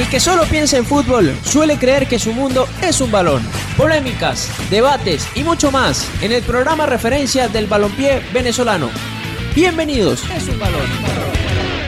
El que solo piensa en fútbol suele creer que su mundo es un balón. Polémicas, debates y mucho más en el programa referencia del balompié venezolano. Bienvenidos. Es un balón.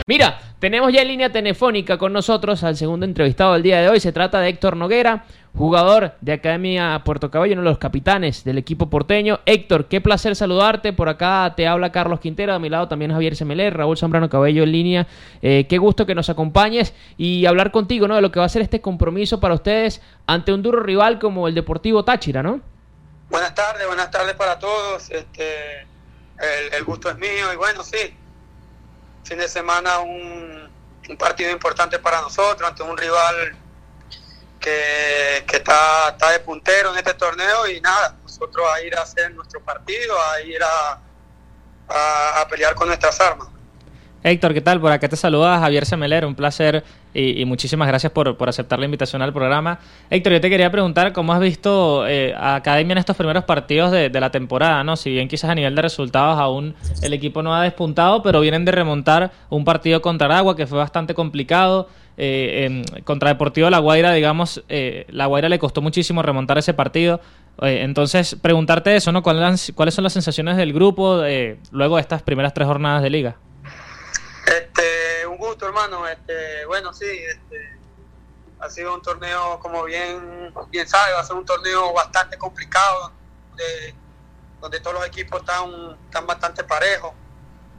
Mira, tenemos ya en línea telefónica con nosotros al segundo entrevistado del día de hoy. Se trata de Héctor Noguera, jugador de Academia Puerto Caballo, uno de los capitanes del equipo porteño. Héctor, qué placer saludarte. Por acá te habla Carlos Quintero, a mi lado también Javier Semeler, Raúl Zambrano Cabello en línea. Eh, qué gusto que nos acompañes y hablar contigo ¿no? de lo que va a ser este compromiso para ustedes ante un duro rival como el Deportivo Táchira, ¿no? Buenas tardes, buenas tardes para todos. Este, el gusto es mío y bueno, sí, fin de semana un, un partido importante para nosotros ante un rival que, que está, está, de puntero en este torneo y nada, nosotros a ir a hacer nuestro partido, a ir a, a, pelear con nuestras armas. Héctor, ¿qué tal? Por acá te saluda Javier Semeler, un placer y, muchísimas gracias por, por, aceptar la invitación al programa. Héctor, yo te quería preguntar cómo has visto eh, a Academia en estos primeros partidos de, de, la temporada, ¿no? Si bien quizás a nivel de resultados aún el equipo no ha despuntado, pero vienen de remontar un partido contra Aragua que fue bastante complicado. Eh, eh, contra Deportivo La Guaira, digamos, eh, La Guaira le costó muchísimo remontar ese partido. Eh, entonces, preguntarte eso, ¿no? ¿Cuáles, ¿Cuáles son las sensaciones del grupo luego de estas primeras tres jornadas de liga? Este, gusto, hermano. Este, bueno, sí, este, ha sido un torneo, como bien, bien sabe, va a ser un torneo bastante complicado, donde, todos los equipos están, están bastante parejos.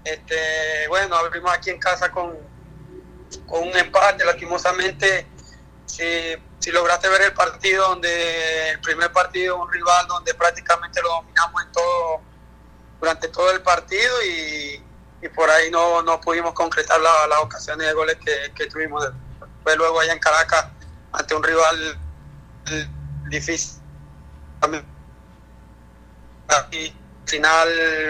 Este, bueno, abrimos aquí en casa con, con un empate, lastimosamente. Si, si lograste ver el partido, donde el primer partido, un rival donde prácticamente lo dominamos en todo, durante todo el partido y y por ahí no, no pudimos concretar las la ocasiones de goles que, que tuvimos. Después luego allá en Caracas, ante un rival difícil. Y final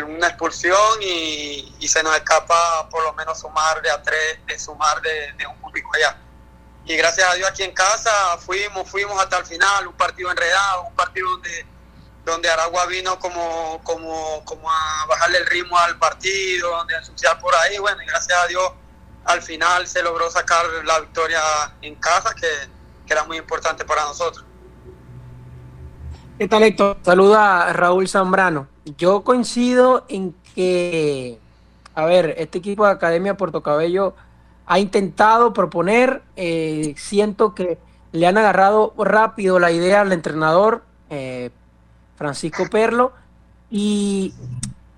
una expulsión y, y, se nos escapa por lo menos sumar de a tres, de sumar de, de un público allá. Y gracias a Dios aquí en casa fuimos, fuimos hasta el final, un partido enredado, un partido donde donde Aragua vino como, como, como a bajarle el ritmo al partido, donde a ensuciar por ahí, bueno, y gracias a Dios al final se logró sacar la victoria en casa, que, que era muy importante para nosotros. ¿Qué tal, Héctor? Saluda a Raúl Zambrano. Yo coincido en que, a ver, este equipo de Academia Puerto Cabello ha intentado proponer, eh, siento que le han agarrado rápido la idea al entrenador, eh, Francisco Perlo, y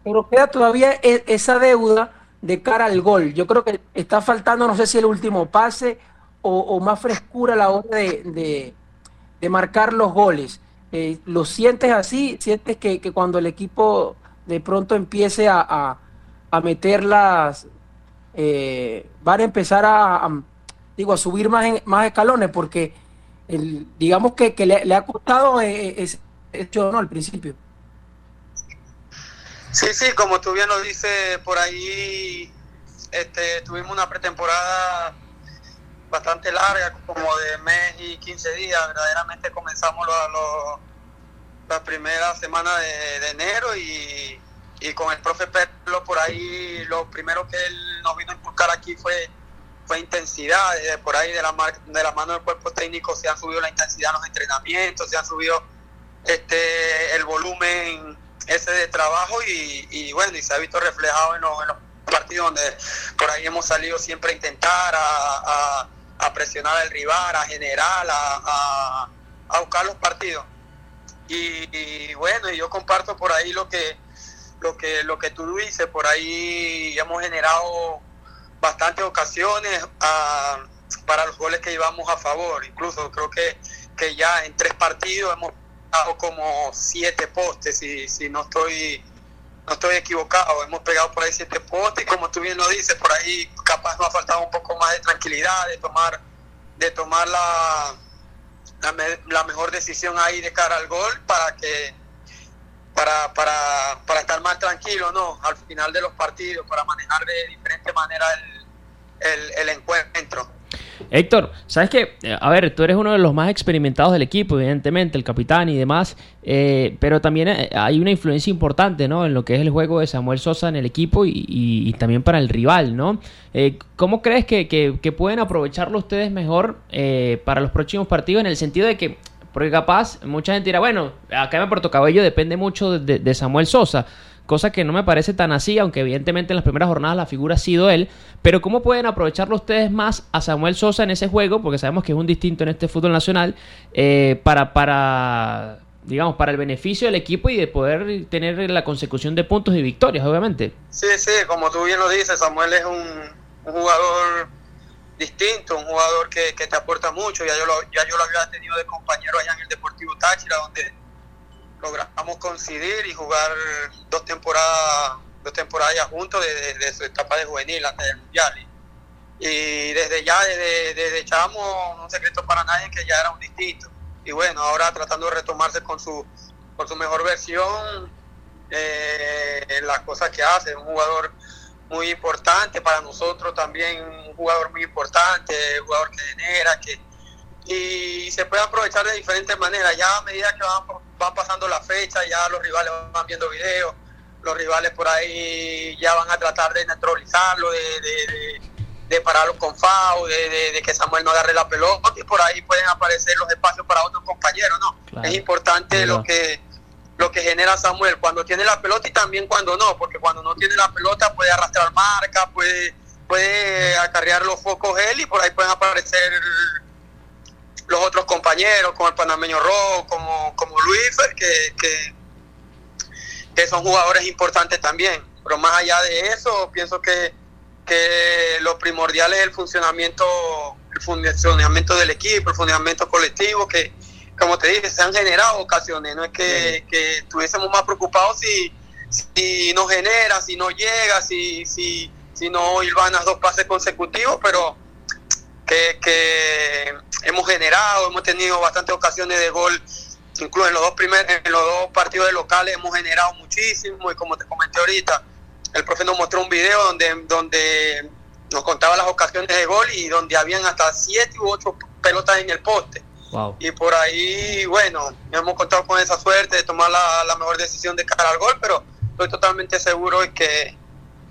pero queda todavía esa deuda de cara al gol. Yo creo que está faltando, no sé si el último pase o, más frescura a la hora de, de, marcar los goles. Eh, ¿Lo sientes así? ¿Sientes que, cuando el equipo de pronto empiece a, a, meterlas, eh, van a empezar a, digo, a subir más, en, más escalones? Porque digamos que, le, ha costado eh, ese hecho no al principio. Sí, sí, como tú bien lo dices, por ahí este, tuvimos una pretemporada bastante larga, como de mes y 15 días. Verdaderamente comenzamos lo, lo, la primera semana de, enero y, y, con el profe Perlo por ahí lo primero que él nos vino a inculcar aquí fue fue intensidad, por ahí de la, de la mano del cuerpo técnico se han subido la intensidad en los entrenamientos, se han subido este el volumen ese de trabajo y, y bueno, y se ha visto reflejado en los, en los, partidos donde por ahí hemos salido siempre a intentar, a, a, presionar al rival, a generar, a, a buscar los partidos. Y, y, bueno, yo comparto por ahí lo que lo que lo que tú dices, por ahí hemos generado bastantes ocasiones para los goles que llevamos a favor, incluso creo que, que ya en tres partidos hemos dado como siete postes, si, si no estoy no estoy equivocado, hemos pegado por ahí siete postes como tú bien lo dices, por ahí capaz nos ha faltado un poco más de tranquilidad, de tomar, de tomar la, la, me, la mejor decisión ahí de cara al gol para que para, para, para estar más tranquilo, ¿no? Al final de los partidos, para manejar de diferente manera el, el encuentro. Héctor, sabes que, eh, a ver, tú eres uno de los más experimentados del equipo, evidentemente, el capitán y demás, eh, pero también eh, hay una influencia importante, ¿no? En lo que es el juego de Samuel Sosa en el equipo y, también para el rival, ¿no? ¿Cómo crees que, pueden aprovecharlo ustedes mejor para los próximos partidos en el sentido de que, porque capaz, mucha gente dirá, bueno, acá en Puerto Cabello depende mucho de Samuel Sosa, cosa que no me parece tan así, aunque evidentemente en las primeras jornadas la figura ha sido él. Pero ¿cómo pueden aprovecharlo ustedes más a Samuel Sosa en ese juego? Porque sabemos que es un distinto en este fútbol nacional, eh, para, para, digamos, para el beneficio del equipo y de poder tener la consecución de puntos y victorias, obviamente. Sí, sí, como tú bien lo dices, Samuel es un, jugador distinto, un jugador que, te aporta mucho. Ya yo, lo, ya yo lo había tenido de compañero allá en el Deportivo Táchira, donde logramos coincidir y jugar dos temporadas dos temporadas ya juntos desde, su etapa de juvenil hasta el mundial y, desde ya desde, desde Chamo un secreto para nadie que ya era un distinto y bueno ahora tratando de retomarse con su con su mejor versión eh, las cosas que hace un jugador muy importante para nosotros también un jugador muy importante un jugador que genera que y se puede aprovechar de diferentes maneras. Ya a medida que van, pasando la fecha, ya los rivales van viendo videos, los rivales por ahí ya van a tratar de neutralizarlo, de, de, pararlo con FAO, de, que Samuel no agarre la pelota y por ahí pueden aparecer los espacios para otros compañeros. ¿no? Es importante lo que lo que genera Samuel cuando tiene la pelota y también cuando no, porque cuando no tiene la pelota puede arrastrar marca, puede, puede acarrear los focos él y por ahí pueden aparecer los otros compañeros, como el panameño Rojo, como, como Luis, que, que, que, son jugadores importantes también. Pero más allá de eso, pienso que, que lo primordial es el funcionamiento, el funcionamiento del equipo, el funcionamiento colectivo, que como te dije, se han generado ocasiones, no es que, que estuviésemos más preocupados si, si no genera, si no llega, si, si, si no hilvanas dos pases consecutivos, pero que, que hemos generado, hemos tenido bastantes ocasiones de gol, incluso en los dos primeros, en los dos partidos de locales hemos generado muchísimo y como te comenté ahorita, el profe nos mostró un video donde, donde nos contaba las ocasiones de gol y donde habían hasta siete u ocho pelotas en el poste. Y por ahí, bueno, hemos contado con esa suerte de tomar la, la mejor decisión de cara al gol, pero estoy totalmente seguro de que,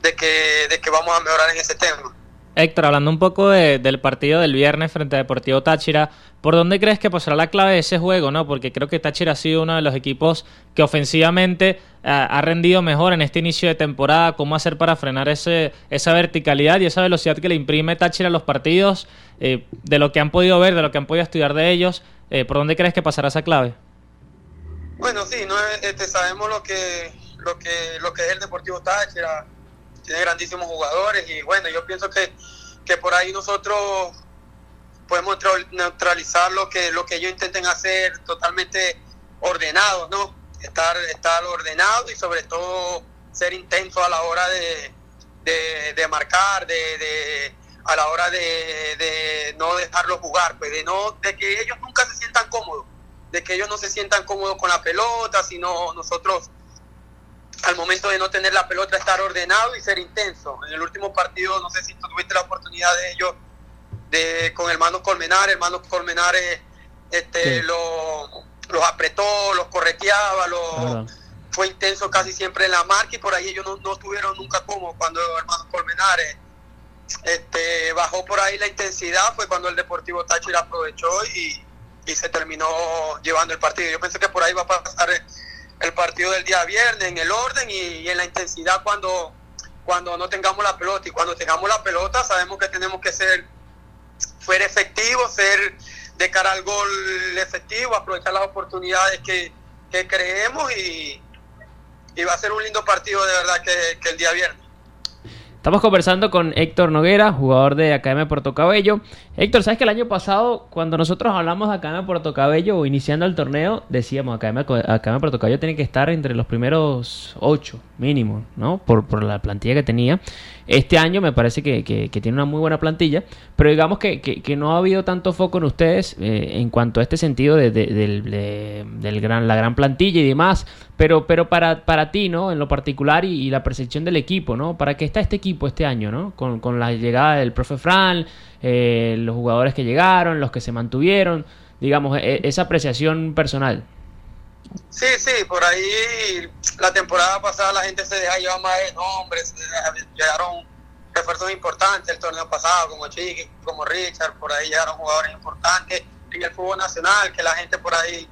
de que, de que vamos a mejorar en ese tema. Héctor, hablando un poco del partido del viernes frente a Deportivo Táchira, ¿por dónde crees que pasará la clave de ese juego? no Porque creo que Táchira ha sido uno de los equipos que ofensivamente eh, ha rendido mejor en este inicio de temporada. ¿Cómo hacer para frenar ese, esa verticalidad y esa velocidad que le imprime Táchira a los partidos? Eh, de lo que han podido ver, de lo que han podido estudiar de ellos, eh, ¿por dónde crees que pasará esa clave? Bueno, sí, no, este, sabemos lo que, lo, que, lo que es el Deportivo Táchira tiene grandísimos jugadores y bueno, yo pienso que, que por ahí nosotros podemos neutralizar lo que, lo que ellos intenten hacer totalmente ordenados, ¿no? Estar, estar ordenado y sobre todo ser intenso a la hora de, de, marcar, de, a la hora de, de no dejarlos jugar, pues de no, de que ellos nunca se sientan cómodos, de que ellos no se sientan cómodos con la pelota, sino nosotros al momento de no tener la pelota estar ordenado y ser intenso. En el último partido, no sé si tú tuviste la oportunidad de ello, de, con hermanos Colmenares, hermanos Colmenares este, los apretó, los correteaba, lo, fue intenso casi siempre en la marca y por ahí ellos no, no estuvieron nunca como cuando hermanos Colmenares este, bajó por ahí la intensidad, fue cuando el Deportivo Táchira aprovechó y, y se terminó llevando el partido. Yo pensé que por ahí va a pasar el partido del día viernes en el orden y, en la intensidad cuando, cuando no tengamos la pelota. Y cuando tengamos la pelota sabemos que tenemos que ser, ser efectivos, ser de cara al gol efectivo, aprovechar las oportunidades que, creemos y, y, va a ser un lindo partido de verdad que el día viernes. Estamos conversando con Héctor Noguera, jugador de Academia Puerto Cabello. Héctor, ¿sabes que el año pasado, cuando nosotros hablamos de Academia Puerto Cabello o iniciando el torneo, decíamos Academia, Academia Puerto Cabello tiene que estar entre los primeros ocho, mínimo, ¿no? Por, por la plantilla que tenía. Este año me parece que, tiene una muy buena plantilla, pero digamos que, que, no ha habido tanto foco en ustedes eh, en cuanto a este sentido de, del gran, la gran plantilla y demás. Pero, pero para, para ti, ¿no? En lo particular y, la percepción del equipo, ¿no? ¿Para qué está este equipo este año, ¿no? Con, con la llegada del profe Fran, eh, los jugadores que llegaron, los que se mantuvieron, digamos, e, esa apreciación personal. Sí, sí, por ahí la temporada pasada la gente se deja llevar más de nombres, llegaron refuerzos importantes el torneo pasado, como Chiqui, como Richard, por ahí llegaron jugadores importantes en el fútbol nacional, que la gente por ahí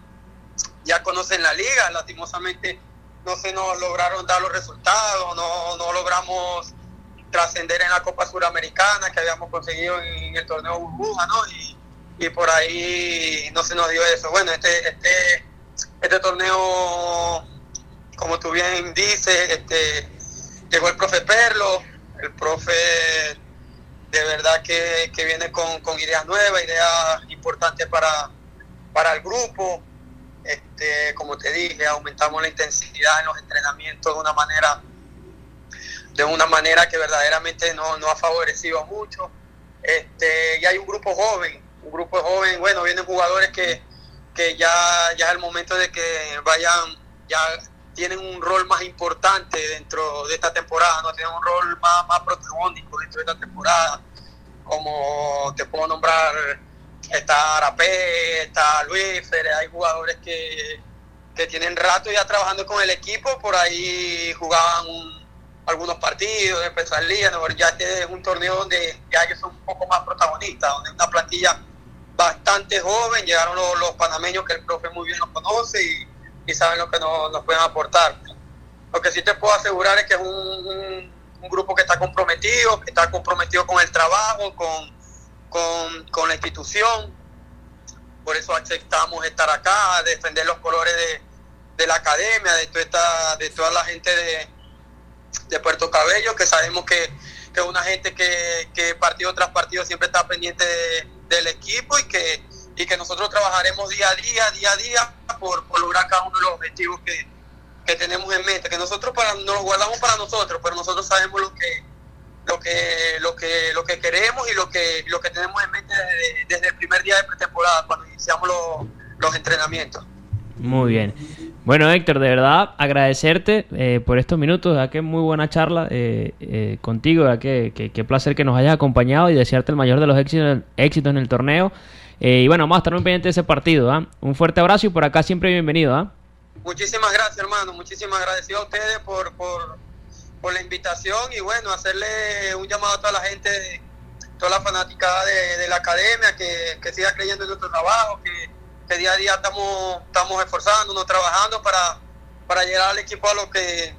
ya conoce en la liga, lastimosamente no se nos lograron dar los resultados, no, no logramos trascender en la Copa Suramericana que habíamos conseguido en el torneo burbuja, ¿no? Y, y por ahí no se nos dio eso. Bueno, este, este este torneo, como tú bien dices, este, llegó el profe Perlo, el profe de verdad que, viene con, ideas nuevas, ideas importantes para, para el grupo. Este, como te dije, aumentamos la intensidad en los entrenamientos de una manera de una manera que verdaderamente no, no ha favorecido mucho. Este, y hay un grupo joven, un grupo joven, bueno, vienen jugadores que, que ya, ya es el momento de que vayan, ya tienen un rol más importante dentro de esta temporada, ¿no? Tienen un rol más, más protagónico dentro de esta temporada, como te puedo nombrar, está Arapé, está Luis, hay jugadores que, que tienen rato ya trabajando con el equipo, por ahí jugaban algunos partidos, empezar día, ya este es un torneo donde ya ellos son un poco más protagonistas, donde una plantilla bastante joven, llegaron los, panameños que el profe muy bien los conoce y, saben lo que nos, pueden aportar. Lo que sí te puedo asegurar es que es un, grupo que está comprometido, que está comprometido con el trabajo, con, con, la institución. Por eso aceptamos estar acá, defender los colores de, la academia, de toda, esta, de toda la gente de, de Puerto Cabello, que sabemos que, que es una gente que, que partido tras partido siempre está pendiente de del equipo y que, y que nosotros trabajaremos día a día, día a día, por, lograr cada uno de los objetivos que, tenemos en mente, que nosotros para, nos guardamos para nosotros, pero nosotros sabemos lo que lo que lo que lo que queremos y lo que lo que tenemos en mente desde, el primer día de pretemporada cuando iniciamos los, los entrenamientos. Muy bien. Bueno, Héctor, de verdad agradecerte eh, por estos minutos, ya que muy buena charla eh, eh, contigo, ya que, qué placer que nos hayas acompañado y desearte el mayor de los éxitos, éxitos en el torneo. y bueno, vamos a estar muy pendientes de ese partido. ¿ah? Un fuerte abrazo y por acá siempre bienvenido. ¿ah? Muchísimas gracias, hermano. Muchísimas agradecido a ustedes por, por, la invitación y bueno, hacerle un llamado a toda la gente, toda la fanaticada de, la academia, que, siga creyendo en nuestro trabajo, que día a día estamos, estamos esforzándonos, trabajando para, para llegar al equipo a lo que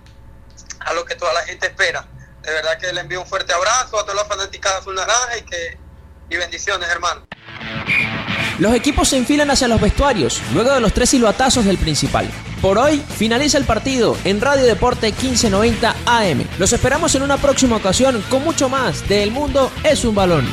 a lo que toda la gente espera. De verdad que le envío un fuerte abrazo a todas las fanáticas de Azul Naranja y que y bendiciones, hermano. Los equipos se enfilan hacia los vestuarios, luego de los tres silbatazos del principal. Por hoy finaliza el partido en Radio Deporte 1590 AM. Los esperamos en una próxima ocasión con mucho más de El Mundo es un balón.